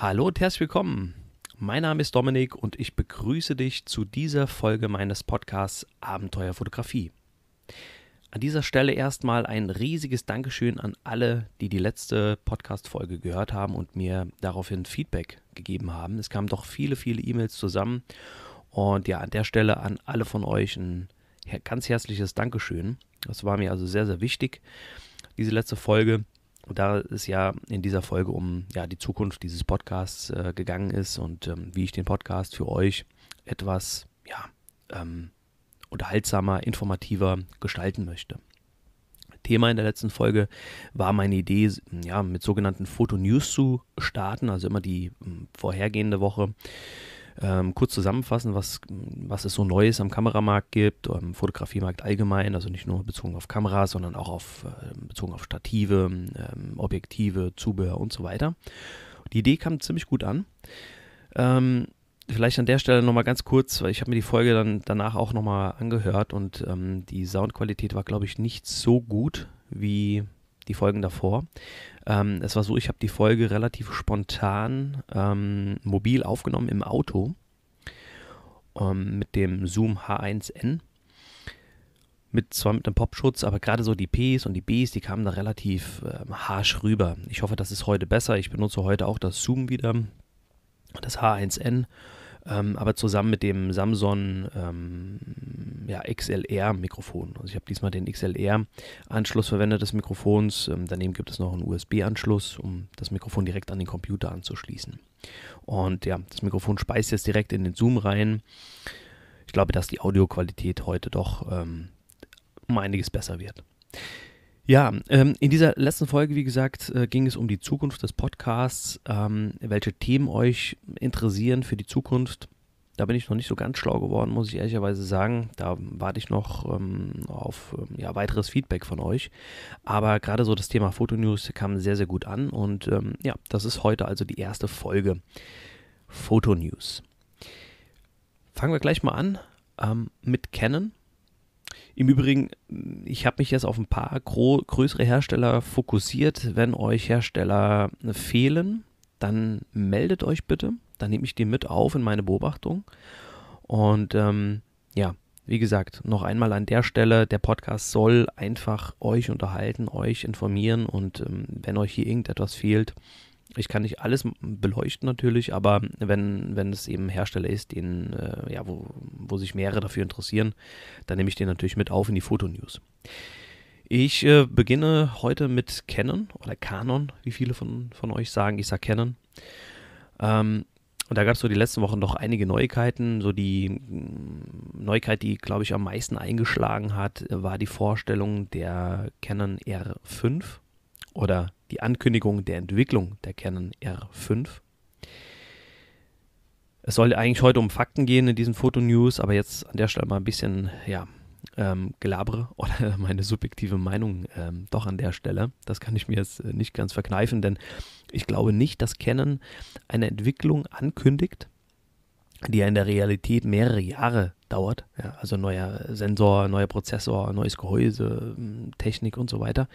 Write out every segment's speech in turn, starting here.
Hallo und herzlich willkommen. Mein Name ist Dominik und ich begrüße dich zu dieser Folge meines Podcasts Abenteuerfotografie. An dieser Stelle erstmal ein riesiges Dankeschön an alle, die die letzte Podcast-Folge gehört haben und mir daraufhin Feedback gegeben haben. Es kamen doch viele, viele E-Mails zusammen. Und ja, an der Stelle an alle von euch ein ganz herzliches Dankeschön. Das war mir also sehr, sehr wichtig, diese letzte Folge da es ja in dieser Folge um ja, die Zukunft dieses Podcasts äh, gegangen ist und ähm, wie ich den Podcast für euch etwas ja, ähm, unterhaltsamer, informativer gestalten möchte. Thema in der letzten Folge war meine Idee, ja, mit sogenannten Foto-News zu starten, also immer die ähm, vorhergehende Woche ähm, kurz zusammenfassen, was, was es so Neues am Kameramarkt gibt, im Fotografiemarkt allgemein, also nicht nur bezogen auf Kameras, sondern auch auf, äh, bezogen auf Stative, ähm, Objektive, Zubehör und so weiter. Die Idee kam ziemlich gut an. Ähm, vielleicht an der Stelle nochmal ganz kurz, weil ich habe mir die Folge dann danach auch nochmal angehört und ähm, die Soundqualität war, glaube ich, nicht so gut wie die Folgen davor. Ähm, es war so, ich habe die Folge relativ spontan ähm, mobil aufgenommen im Auto ähm, mit dem Zoom H1N. Mit zwar mit einem Popschutz, aber gerade so die Ps und die Bs, die kamen da relativ ähm, harsch rüber. Ich hoffe, das ist heute besser. Ich benutze heute auch das Zoom wieder, das H1N ähm, aber zusammen mit dem Samsung ähm, ja, XLR-Mikrofon. Also ich habe diesmal den XLR-Anschluss verwendet des Mikrofons. Ähm, daneben gibt es noch einen USB-Anschluss, um das Mikrofon direkt an den Computer anzuschließen. Und ja, das Mikrofon speist jetzt direkt in den Zoom rein. Ich glaube, dass die Audioqualität heute doch ähm, um einiges besser wird. Ja, ähm, in dieser letzten Folge, wie gesagt, äh, ging es um die Zukunft des Podcasts, ähm, welche Themen euch interessieren für die Zukunft. Da bin ich noch nicht so ganz schlau geworden, muss ich ehrlicherweise sagen. Da warte ich noch ähm, auf ähm, ja, weiteres Feedback von euch. Aber gerade so das Thema Fotonews kam sehr, sehr gut an. Und ähm, ja, das ist heute also die erste Folge Fotonews. Fangen wir gleich mal an ähm, mit Canon. Im Übrigen, ich habe mich jetzt auf ein paar größere Hersteller fokussiert. Wenn euch Hersteller fehlen, dann meldet euch bitte. Dann nehme ich die mit auf in meine Beobachtung. Und ähm, ja, wie gesagt, noch einmal an der Stelle, der Podcast soll einfach euch unterhalten, euch informieren und ähm, wenn euch hier irgendetwas fehlt, ich kann nicht alles beleuchten natürlich, aber wenn, wenn es eben Hersteller ist, den, äh, ja, wo, wo sich mehrere dafür interessieren, dann nehme ich den natürlich mit auf in die Fotonews. Ich äh, beginne heute mit Canon oder Canon, wie viele von, von euch sagen. Ich sage Canon. Ähm, und da gab es so die letzten Wochen noch einige Neuigkeiten. So die mm, Neuigkeit, die, glaube ich, am meisten eingeschlagen hat, war die Vorstellung der Canon R5 oder die Ankündigung der Entwicklung der Canon R5. Es soll eigentlich heute um Fakten gehen in diesen Fotonews, aber jetzt an der Stelle mal ein bisschen, ja, ähm, gelabere oder meine subjektive Meinung ähm, doch an der Stelle. Das kann ich mir jetzt äh, nicht ganz verkneifen, denn ich glaube nicht, dass Canon eine Entwicklung ankündigt, die ja in der Realität mehrere Jahre dauert. Ja, also neuer Sensor, neuer Prozessor, neues Gehäuse, hm, Technik und so weiter.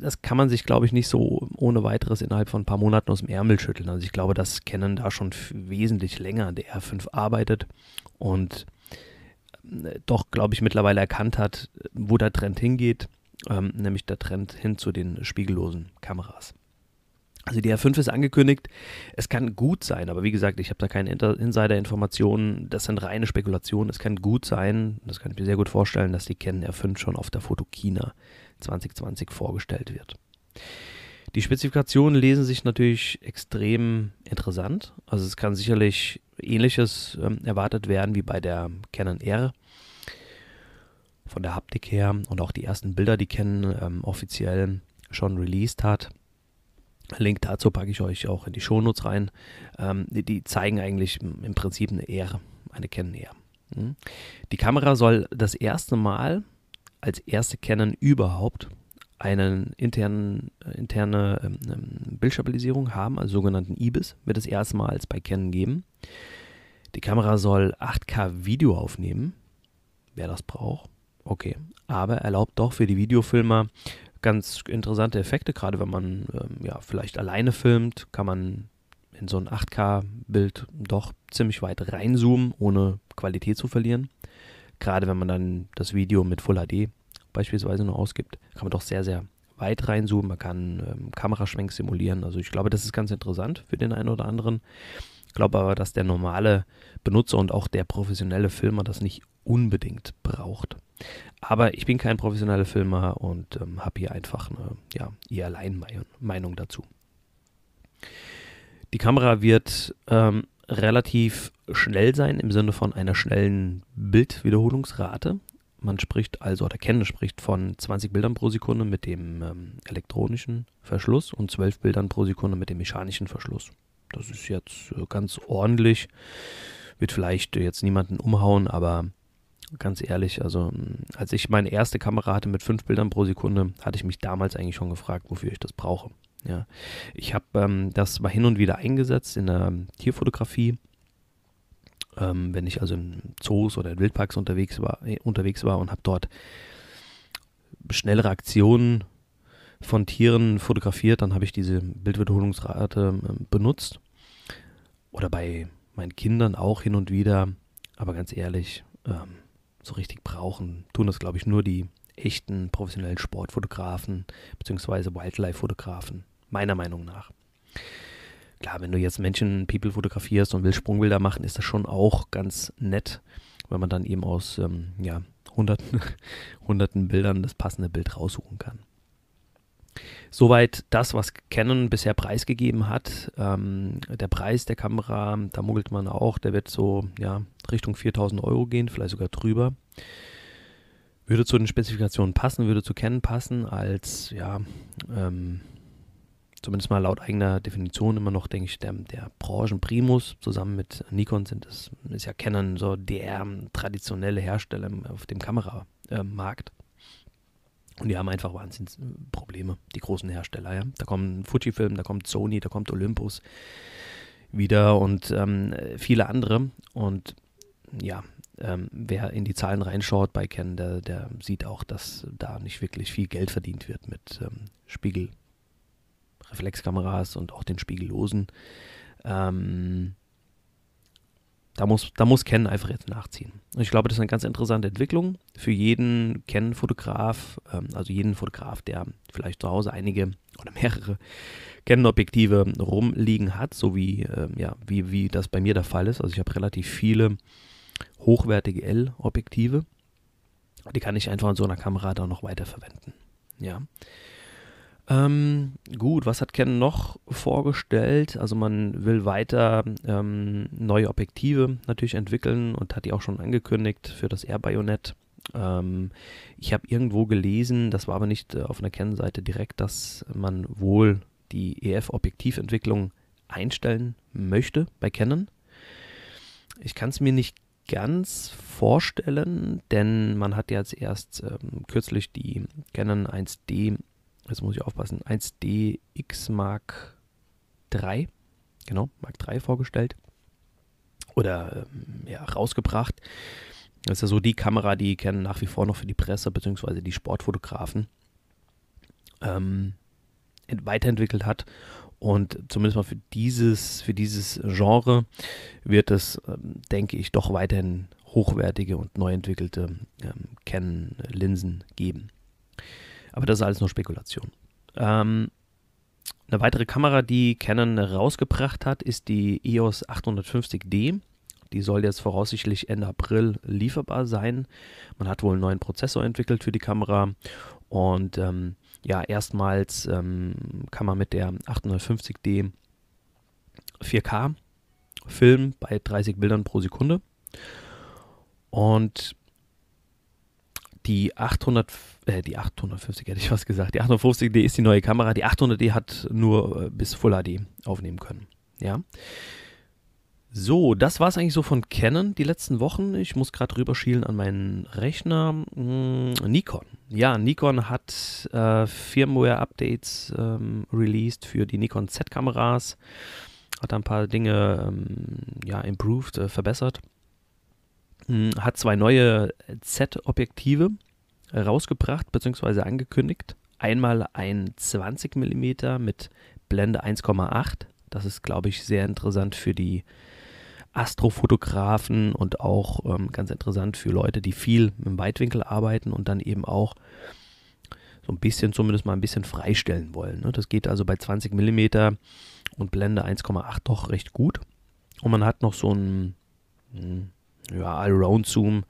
Das kann man sich, glaube ich, nicht so ohne weiteres innerhalb von ein paar Monaten aus dem Ärmel schütteln. Also ich glaube, dass Canon da schon wesentlich länger der R5 arbeitet und äh, doch, glaube ich, mittlerweile erkannt hat, wo der Trend hingeht, ähm, nämlich der Trend hin zu den spiegellosen Kameras. Also die R5 ist angekündigt. Es kann gut sein, aber wie gesagt, ich habe da keine Insider-Informationen. Das sind reine Spekulationen. Es kann gut sein, das kann ich mir sehr gut vorstellen, dass die Canon R5 schon auf der Fotokina 2020 vorgestellt wird. Die Spezifikationen lesen sich natürlich extrem interessant. Also es kann sicherlich ähnliches ähm, erwartet werden wie bei der Canon R. Von der Haptik her und auch die ersten Bilder, die Canon ähm, offiziell schon released hat. Link dazu packe ich euch auch in die Shownotes rein. Ähm, die, die, zeigen eigentlich im Prinzip eine R, eine Canon R. Hm? Die Kamera soll das erste Mal als erste Canon überhaupt eine internen, äh, interne ähm, ähm, Bildstabilisierung haben, also sogenannten IBIS, wird es erstmals bei Canon geben. Die Kamera soll 8K Video aufnehmen, wer das braucht. Okay, aber erlaubt doch für die Videofilmer ganz interessante Effekte, gerade wenn man ähm, ja, vielleicht alleine filmt, kann man in so ein 8K-Bild doch ziemlich weit reinzoomen, ohne Qualität zu verlieren. Gerade wenn man dann das Video mit Full HD beispielsweise nur ausgibt, kann man doch sehr, sehr weit reinzoomen. Man kann ähm, Kameraschwenk simulieren. Also ich glaube, das ist ganz interessant für den einen oder anderen. Ich glaube aber, dass der normale Benutzer und auch der professionelle Filmer das nicht unbedingt braucht. Aber ich bin kein professioneller Filmer und ähm, habe hier einfach eine ja, eher Alleinmeinung dazu. Die Kamera wird ähm, relativ schnell sein im Sinne von einer schnellen Bildwiederholungsrate. Man spricht also, oder Canon spricht von 20 Bildern pro Sekunde mit dem ähm, elektronischen Verschluss und 12 Bildern pro Sekunde mit dem mechanischen Verschluss. Das ist jetzt äh, ganz ordentlich. Wird vielleicht jetzt niemanden umhauen, aber ganz ehrlich, also als ich meine erste Kamera hatte mit 5 Bildern pro Sekunde, hatte ich mich damals eigentlich schon gefragt, wofür ich das brauche. Ja, ich habe ähm, das mal hin und wieder eingesetzt in der Tierfotografie. Ähm, wenn ich also in Zoos oder in Wildparks unterwegs war, äh, unterwegs war und habe dort schnellere Aktionen von Tieren fotografiert, dann habe ich diese Bildwiederholungsrate äh, benutzt. Oder bei meinen Kindern auch hin und wieder. Aber ganz ehrlich, ähm, so richtig brauchen, tun das, glaube ich, nur die echten professionellen Sportfotografen bzw. Wildlife-Fotografen, meiner Meinung nach. Klar, wenn du jetzt Menschen, People fotografierst und willst Sprungbilder machen, ist das schon auch ganz nett, wenn man dann eben aus ähm, ja, hunderten, hunderten Bildern das passende Bild raussuchen kann. Soweit das, was Canon bisher preisgegeben hat. Ähm, der Preis der Kamera, da muggelt man auch, der wird so ja, Richtung 4000 Euro gehen, vielleicht sogar drüber. Würde zu den Spezifikationen passen, würde zu Canon passen, als, ja, ähm, zumindest mal laut eigener Definition immer noch, denke ich, der, der Branchenprimus. Zusammen mit Nikon sind es, ist ja Canon so der traditionelle Hersteller auf dem Kameramarkt. Und die haben einfach Wahnsinnsprobleme, die großen Hersteller. Ja? Da kommt Fujifilm, da kommt Sony, da kommt Olympus wieder und ähm, viele andere. Und ja, ähm, wer in die Zahlen reinschaut bei Canon, der, der, sieht auch, dass da nicht wirklich viel Geld verdient wird mit ähm, Spiegelreflexkameras und auch den spiegellosen. Ähm, da muss, da muss Canon einfach jetzt nachziehen. Und ich glaube, das ist eine ganz interessante Entwicklung für jeden Canon-Fotograf, ähm, also jeden Fotograf, der vielleicht zu Hause einige oder mehrere Canon-Objektive rumliegen hat, so wie, ähm, ja, wie, wie das bei mir der Fall ist. Also ich habe relativ viele hochwertige L-Objektive. Die kann ich einfach in so einer Kamera dann noch weiterverwenden. Ja. Ähm, gut, was hat Canon noch vorgestellt? Also man will weiter ähm, neue Objektive natürlich entwickeln und hat die auch schon angekündigt für das Air-Bayonet. Ähm, ich habe irgendwo gelesen, das war aber nicht äh, auf einer Canon-Seite direkt, dass man wohl die EF-Objektiventwicklung einstellen möchte bei Canon. Ich kann es mir nicht ganz vorstellen, denn man hat jetzt erst ähm, kürzlich die Canon 1D jetzt muss ich aufpassen, 1DX Mark III, genau, Mark III vorgestellt oder ähm, ja, rausgebracht. Das ist ja so die Kamera, die kennen nach wie vor noch für die Presse bzw. die Sportfotografen ähm, weiterentwickelt hat. Und zumindest mal für dieses, für dieses Genre wird es, ähm, denke ich, doch weiterhin hochwertige und neu entwickelte ähm, Canon-Linsen geben. Aber das ist alles nur Spekulation. Ähm, eine weitere Kamera, die Canon rausgebracht hat, ist die EOS 850D. Die soll jetzt voraussichtlich Ende April lieferbar sein. Man hat wohl einen neuen Prozessor entwickelt für die Kamera und ähm, ja, erstmals ähm, kann man mit der 850D 4K filmen bei 30 Bildern pro Sekunde. Und die 800, äh, die 850 hätte ich was gesagt, die 850D ist die neue Kamera, die 800D hat nur äh, bis Full HD aufnehmen können, ja. So, das war es eigentlich so von Canon die letzten Wochen. Ich muss gerade rüberschielen an meinen Rechner. Hm, Nikon. Ja, Nikon hat äh, Firmware-Updates ähm, released für die Nikon Z-Kameras. Hat ein paar Dinge ähm, ja, improved, äh, verbessert. Hm, hat zwei neue Z-Objektive rausgebracht bzw. angekündigt. Einmal ein 20 mm mit Blende 1,8 Das ist, glaube ich, sehr interessant für die Astrofotografen und auch ähm, ganz interessant für Leute, die viel im Weitwinkel arbeiten und dann eben auch so ein bisschen, zumindest mal ein bisschen freistellen wollen. Ne? Das geht also bei 20 mm und Blende 1,8 doch recht gut. Und man hat noch so einen hm, ja, Allround-Zoom,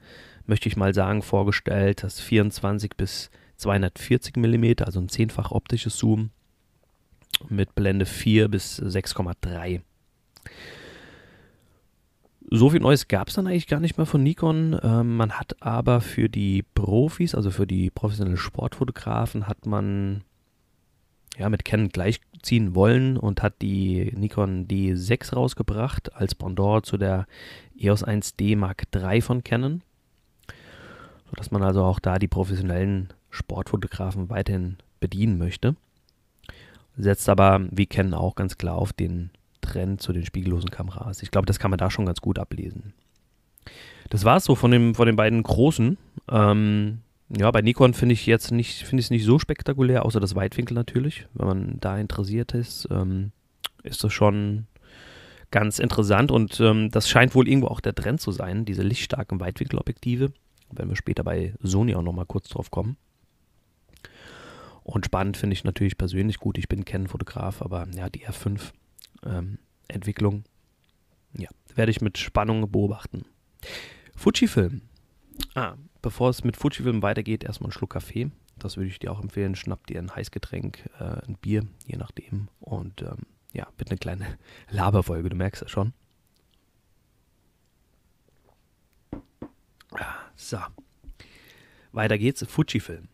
möchte ich mal sagen, vorgestellt. Das 24 bis 240 mm, also ein zehnfach optisches Zoom mit Blende 4 bis 6,3. So viel Neues gab es dann eigentlich gar nicht mehr von Nikon. Ähm, man hat aber für die Profis, also für die professionellen Sportfotografen, hat man ja, mit Canon gleichziehen wollen und hat die Nikon D6 rausgebracht als Pendant zu der EOS 1D Mark III von Canon. Sodass man also auch da die professionellen Sportfotografen weiterhin bedienen möchte. Setzt aber, wie Canon auch ganz klar auf den Trend zu den spiegellosen Kameras. Ich glaube, das kann man da schon ganz gut ablesen. Das war es so von, dem, von den beiden großen. Ähm, ja, bei Nikon finde ich jetzt nicht, finde ich es nicht so spektakulär, außer das Weitwinkel natürlich. Wenn man da interessiert ist, ähm, ist das schon ganz interessant und ähm, das scheint wohl irgendwo auch der Trend zu sein, diese lichtstarken Weitwinkelobjektive. Wenn wir später bei Sony auch nochmal kurz drauf kommen. Und spannend finde ich natürlich persönlich gut. Ich bin Canon-Fotograf, aber ja, die R5 ähm, ja, werde ich mit Spannung beobachten. Fujifilm. Ah, bevor es mit Fujifilm weitergeht, erstmal ein Schluck Kaffee. Das würde ich dir auch empfehlen. Schnapp dir ein Heißgetränk, äh, ein Bier, je nachdem. Und ähm, ja, wird eine kleine Laberfolge, du merkst es schon. Ah, so. Weiter geht's. Fujifilm.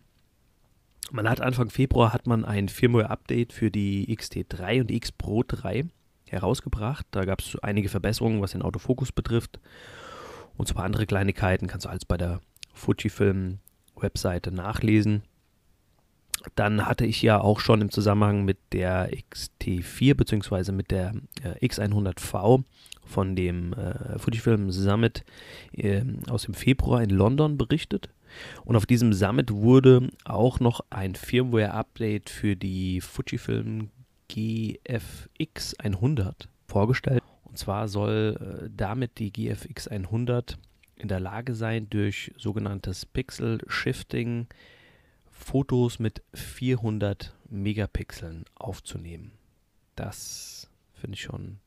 Man hat Anfang Februar hat man ein Firmware-Update für die XT3 und die X Pro 3 herausgebracht. Da gab es einige Verbesserungen, was den Autofokus betrifft. Und paar andere Kleinigkeiten kannst du alles bei der Fujifilm-Webseite nachlesen. Dann hatte ich ja auch schon im Zusammenhang mit der XT4 bzw. mit der äh, X100V von dem äh, Fujifilm Summit äh, aus dem Februar in London berichtet. Und auf diesem Summit wurde auch noch ein Firmware-Update für die Fujifilm GFX 100 vorgestellt. Und zwar soll äh, damit die GFX 100 in der Lage sein, durch sogenanntes Pixel Shifting Fotos mit 400 Megapixeln aufzunehmen. Das finde ich schon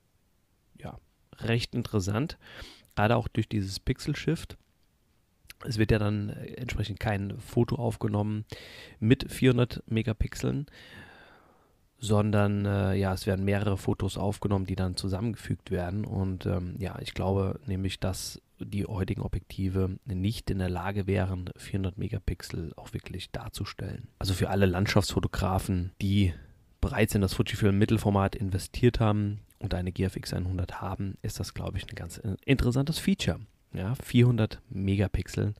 ja, recht interessant, gerade auch durch dieses Pixel Shift. Es wird ja dann äh, entsprechend kein Foto aufgenommen mit 400 Megapixeln, sondern äh, ja, es werden mehrere Fotos aufgenommen, die dann zusammengefügt werden. Und ähm, ja, ich glaube nämlich, dass die heutigen Objektive nicht in der Lage wären, 400 Megapixel auch wirklich darzustellen. Also für alle Landschaftsfotografen, die bereits in das Fujifilm Mittelformat investiert haben und eine GFX 100 haben, ist das, glaube ich, ein ganz interessantes Feature. Ja, 400 Megapixel.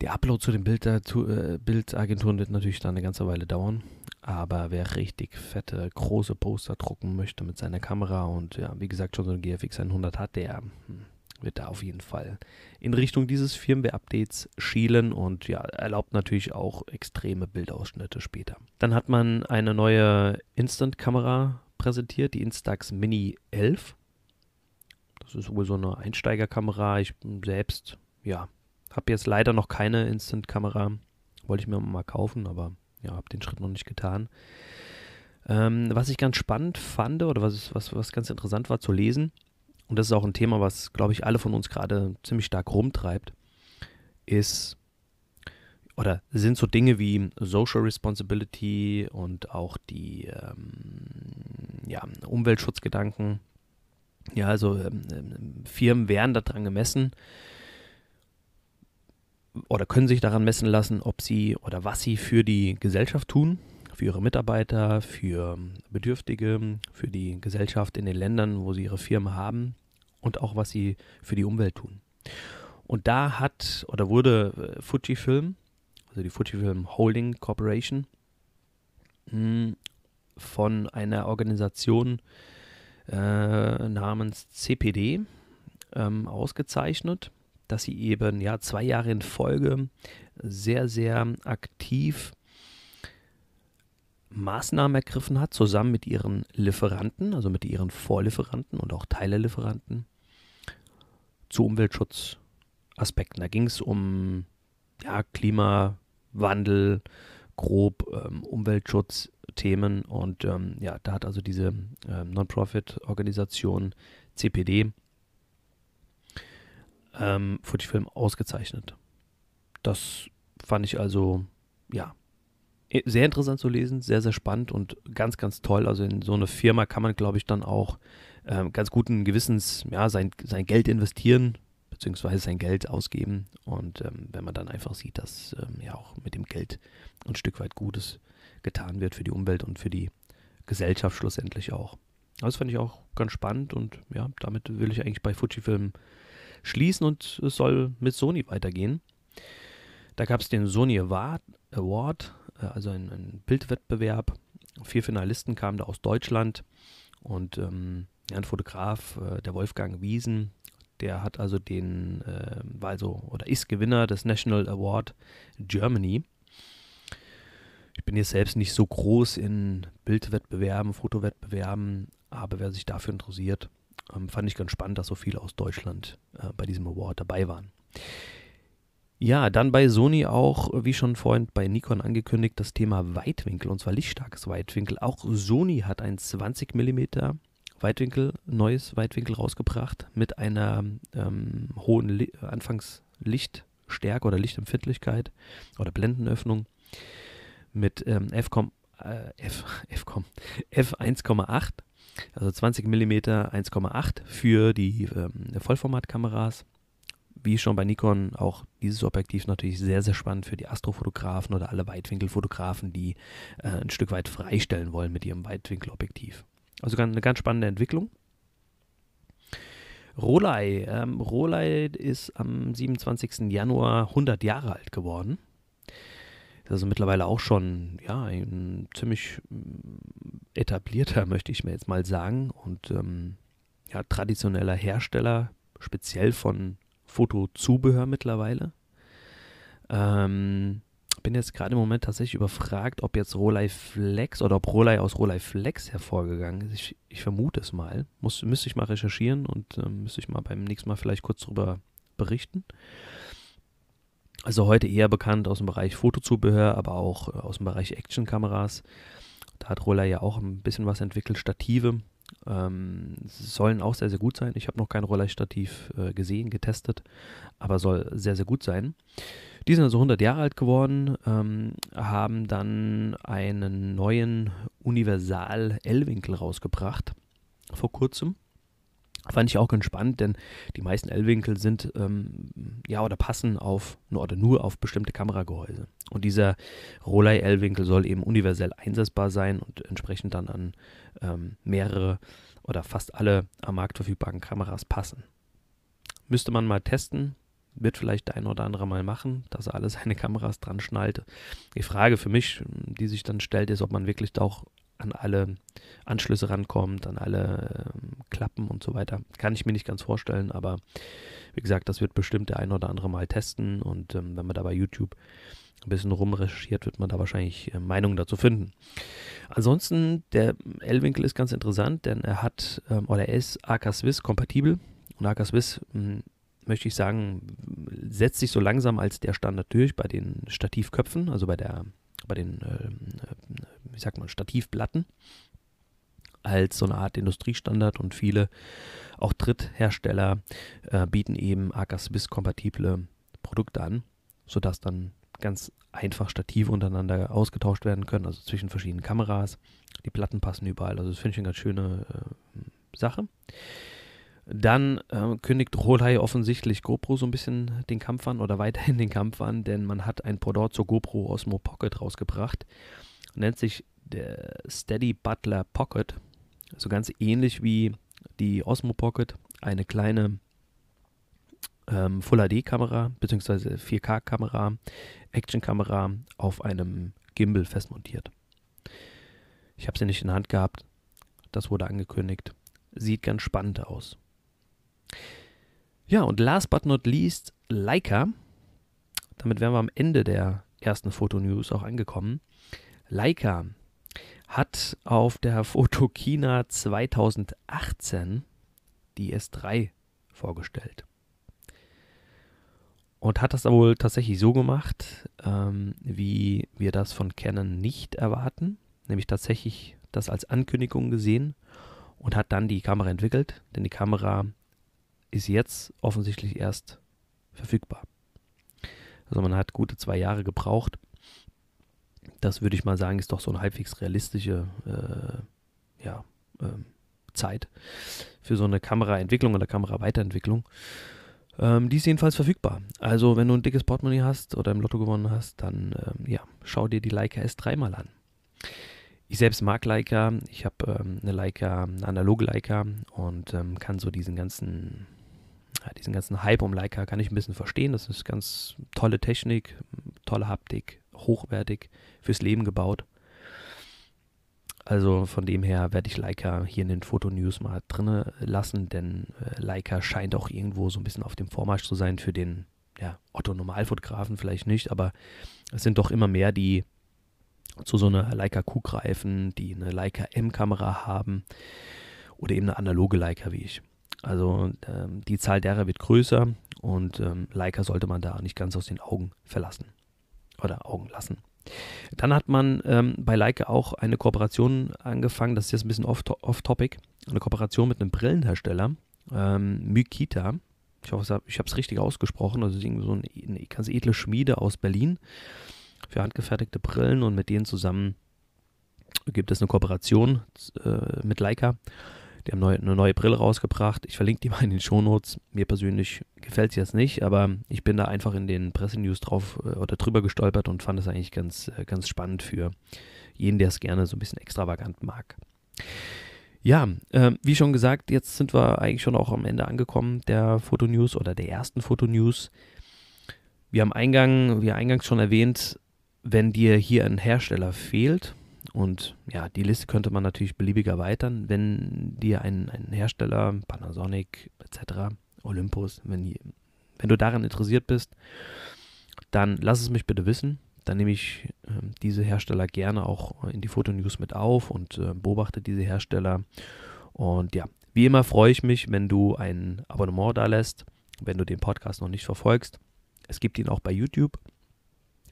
Der Upload zu den Bild, äh, Bildagenturen wird natürlich dann eine ganze Weile dauern. Aber wer richtig fette, große Poster drucken möchte mit seiner Kamera und ja, wie gesagt, schon so eine GFX 100 hat, der hm, wird da auf jeden Fall in Richtung dieses Firmware-Updates schielen und ja, erlaubt natürlich auch extreme Bildausschnitte später. Dann hat man eine neue Instant-Kamera präsentiert, die Instax Mini 11. Das ist wohl so eine Einsteigerkamera. Ich selbst, ja, habe jetzt leider noch keine Instant-Kamera. Wollte ich mir mal kaufen, aber ja, habe den Schritt noch nicht getan. Ähm, was ich ganz spannend fand oder was, was, was ganz interessant war zu lesen, und das ist auch ein Thema, was, glaube ich, alle von uns gerade ziemlich stark rumtreibt, ist oder sind so Dinge wie Social Responsibility und auch die ähm, ja, Umweltschutzgedanken. Ja, also ähm, ähm Firmen werden daran gemessen oder können sich daran messen lassen, ob sie oder was sie für die Gesellschaft tun für ihre Mitarbeiter, für Bedürftige, für die Gesellschaft in den Ländern, wo sie ihre Firmen haben und auch was sie für die Umwelt tun. Und da hat oder wurde äh, Fujifilm, also die Fujifilm Holding Corporation, hm, von einer Organisation äh, namens CPD ähm, ausgezeichnet, dass sie eben ja zwei Jahre in Folge sehr, sehr aktiv Maßnahmen ergriffen hat, zusammen mit ihren Lieferanten, also mit ihren Vorlieferanten und auch Teilelieferanten, zu Umweltschutzaspekten. Da ging es um ja, Klimawandel, grob ähm, Umweltschutzthemen und ähm, ja, da hat also diese ähm, Non-Profit-Organisation CPD ähm, Fujifilm ausgezeichnet. Das fand ich also, ja, sehr interessant zu lesen, sehr, sehr spannend und ganz, ganz toll. Also in so eine Firma kann man, glaube ich, dann auch ähm, ganz guten Gewissens ja, sein, sein Geld investieren, beziehungsweise sein Geld ausgeben. Und ähm, wenn man dann einfach sieht, dass ähm, ja auch mit dem Geld ein Stück weit Gutes getan wird für die Umwelt und für die Gesellschaft schlussendlich auch. Das fand ich auch ganz spannend und ja, damit will ich eigentlich bei Fujifilm schließen und es soll mit Sony weitergehen. Da gab es den Sony Award, also ein, ein, Bildwettbewerb. Vier Finalisten kamen da aus Deutschland und ähm, ein Fotograf, äh, der Wolfgang Wiesen, der hat also den, äh, war also oder ist Gewinner des National Award Germany. Ich bin jetzt selbst nicht so groß in Bildwettbewerben, Fotowettbewerben, aber wer sich dafür interessiert, ähm, fand ich ganz spannend, dass so viele aus Deutschland äh, bei diesem Award dabei waren. Ja, dann bei Sony auch, wie schon vorhin bei Nikon angekündigt, das Thema Weitwinkel und zwar lichtstarkes Weitwinkel. Auch Sony hat ein 20 mm Weitwinkel, neues Weitwinkel rausgebracht mit einer ähm, hohen Li Anfangslichtstärke oder Lichtempfindlichkeit oder Blendenöffnung mit ähm, F, äh, F, F, F1,8 also 20 mm 1,8 für die ähm, Vollformatkameras. Wie schon bei Nikon auch dieses Objektiv natürlich sehr, sehr spannend für die Astrofotografen oder alle Weitwinkelfotografen, die äh, ein Stück weit freistellen wollen mit ihrem Weitwinkelobjektiv. Also eine ganz spannende Entwicklung. Rolei. Ähm, Rolei ist am 27. Januar 100 Jahre alt geworden also mittlerweile auch schon ja, ein ziemlich mm, etablierter, möchte ich mir jetzt mal sagen, und ähm, ja, traditioneller Hersteller, speziell von Fotozubehör mittlerweile. Ähm, bin jetzt gerade im Moment tatsächlich überfragt, ob jetzt Rolei Flex oder ob Rolei aus Rolei Flex hervorgegangen ist. Ich, ich vermute es mal. Muss, müsste ich mal recherchieren und ähm, müsste ich mal beim nächsten Mal vielleicht kurz darüber berichten. Also heute eher bekannt aus dem Bereich Fotozubehör, aber auch äh, aus dem Bereich Actionkameras. Da hat Roller ja auch ein bisschen was entwickelt. Stative ähm, sollen auch sehr, sehr gut sein. Ich habe noch kein Roller-Stativ äh, gesehen, getestet, aber soll sehr, sehr gut sein. Die sind also 100 Jahre alt geworden, ähm, haben dann einen neuen Universal-L-Winkel rausgebracht vor kurzem. Fand ich auch ganz spannend, denn die meisten L-Winkel sind ähm, ja oder passen auf oder nur auf bestimmte Kameragehäuse. Und dieser Rolei L-Winkel soll eben universell einsetzbar sein und entsprechend dann an ähm, mehrere oder fast alle am Markt verfügbaren Kameras passen. Müsste man mal testen, wird vielleicht der ein oder andere mal machen, dass er alle seine Kameras dran schnallt. Die Frage für mich, die sich dann stellt, ist, ob man wirklich auch an alle Anschlüsse rankommt, an alle ähm, Klappen und so weiter. Kann ich mir nicht ganz vorstellen, aber wie gesagt, das wird bestimmt der ein oder andere mal testen und ähm, wenn man da bei YouTube ein bisschen rumrecherchiert, wird man da wahrscheinlich äh, Meinungen dazu finden. Ansonsten, der L-Winkel ist ganz interessant, denn er hat ähm, oder er ist AK Swiss kompatibel und AK Swiss hm, möchte ich sagen, setzt sich so langsam als der Standard durch bei den Stativköpfen, also bei der bei den, äh, wie sagt man, Stativplatten als so eine Art Industriestandard und viele auch Dritthersteller äh, bieten eben AK Swiss kompatible Produkte an, sodass dann ganz einfach Stative untereinander ausgetauscht werden können, also zwischen verschiedenen Kameras. Die Platten passen überall, also das finde ich eine ganz schöne äh, Sache. Dann äh, kündigt Rolei offensichtlich GoPro so ein bisschen den Kampf an oder weiterhin den Kampf an, denn man hat ein Pendant zur GoPro Osmo Pocket rausgebracht. Nennt sich der Steady Butler Pocket. Also ganz ähnlich wie die Osmo Pocket. Eine kleine ähm, Full HD-Kamera bzw. 4K-Kamera, Action-Kamera auf einem Gimbal festmontiert. Ich habe sie nicht in der Hand gehabt. Das wurde angekündigt. Sieht ganz spannend aus. Ja, und last but not least, Leica. Damit wären wir am Ende der ersten Fotonews auch angekommen. Leica hat auf der Fotokina 2018 die S3 vorgestellt. Und hat das wohl tatsächlich so gemacht, ähm, wie wir das von Canon nicht erwarten, nämlich tatsächlich das als Ankündigung gesehen und hat dann die Kamera entwickelt, denn die Kamera ist jetzt offensichtlich erst verfügbar. Also man hat gute zwei Jahre gebraucht. Das würde ich mal sagen, ist doch so eine halbwegs realistische äh, ja, äh, Zeit für so eine Kameraentwicklung oder Kameraweiterentwicklung. Ähm, die ist jedenfalls verfügbar. Also wenn du ein dickes Portemonnaie hast oder im Lotto gewonnen hast, dann ähm, ja, schau dir die Leica S3 mal an. Ich selbst mag Leica. Ich habe ähm, eine Leica, eine analoge Leica und ähm, kann so diesen ganzen, ja, diesen ganzen Hype um Leica kann ich ein bisschen verstehen. Das ist ganz tolle Technik, tolle Haptik, hochwertig, fürs Leben gebaut. Also von dem her werde ich Leica hier in den Fotonews mal drin lassen, denn äh, Leica scheint auch irgendwo so ein bisschen auf dem Vormarsch zu sein für den ja, Otto-Normalfotografen vielleicht nicht, aber es sind doch immer mehr, die zu so einer Leica Q greifen, die eine Leica M-Kamera haben oder eben eine analoge Leica wie ich. Also ähm, die Zahl derer wird größer und ähm, Leica sollte man da nicht ganz aus den Augen verlassen oder Augen lassen. Dann hat man ähm, bei Leica auch eine Kooperation angefangen, das ist jetzt ein bisschen off-topic, off eine Kooperation mit einem Brillenhersteller, ähm, Mykita. Ich hoffe, ich habe es richtig ausgesprochen. Also irgendwie so eine, eine ganz edle Schmiede aus Berlin für handgefertigte Brillen und mit denen zusammen gibt es eine Kooperation äh, mit Leica. Die haben neu, eine neue Brille rausgebracht. Ich verlinke die mal in den Shownotes. Mir persönlich gefällt sie jetzt nicht, aber ich bin da einfach in den Pressenews drauf äh, oder drüber gestolpert und fand es eigentlich ganz, äh, ganz spannend für jeden, der es gerne so ein bisschen extravagant mag. Ja, äh, wie schon gesagt, jetzt sind wir eigentlich schon auch am Ende angekommen der Fotonews oder der ersten Fotonews. Wir haben Eingang, wie eingangs schon erwähnt, wenn dir hier ein Hersteller fehlt, und ja, die Liste könnte man natürlich beliebig erweitern, wenn dir ein, ein Hersteller, Panasonic etc., Olympus, wenn, wenn du daran interessiert bist, dann lass es mich bitte wissen. Dann nehme ich äh, diese Hersteller gerne auch in die Fotonews mit auf und äh, beobachte diese Hersteller. Und ja, wie immer freue ich mich, wenn du ein Abonnement da lässt, wenn du den Podcast noch nicht verfolgst. Es gibt ihn auch bei YouTube.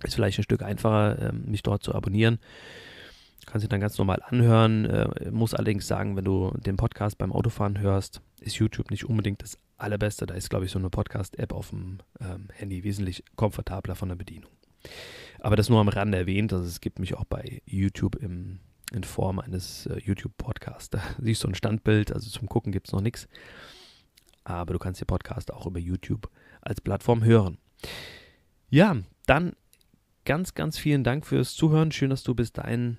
Ist vielleicht ein Stück einfacher, äh, mich dort zu abonnieren. Kannst dich dann ganz normal anhören. Äh, muss allerdings sagen, wenn du den Podcast beim Autofahren hörst, ist YouTube nicht unbedingt das Allerbeste. Da ist, glaube ich, so eine Podcast-App auf dem ähm, Handy wesentlich komfortabler von der Bedienung. Aber das nur am Rande erwähnt. Also es gibt mich auch bei YouTube im, in Form eines äh, YouTube-Podcasts. Da siehst du ein Standbild. Also zum Gucken gibt es noch nichts. Aber du kannst den Podcast auch über YouTube als Plattform hören. Ja, dann ganz, ganz vielen Dank fürs Zuhören. Schön, dass du bis dahin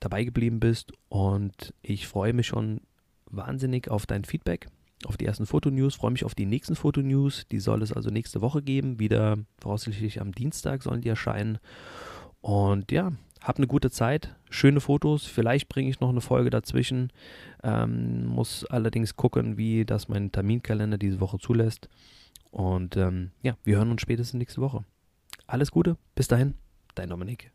dabei geblieben bist. Und ich freue mich schon wahnsinnig auf dein Feedback, auf die ersten Fotonews, freue mich auf die nächsten Fotonews, die soll es also nächste Woche geben, wieder voraussichtlich am Dienstag sollen die erscheinen. Und ja, hab eine gute Zeit, schöne Fotos, vielleicht bringe ich noch eine Folge dazwischen, ähm, muss allerdings gucken, wie das mein Terminkalender diese Woche zulässt. Und ähm, ja, wir hören uns spätestens nächste Woche. Alles Gute, bis dahin, dein Dominik.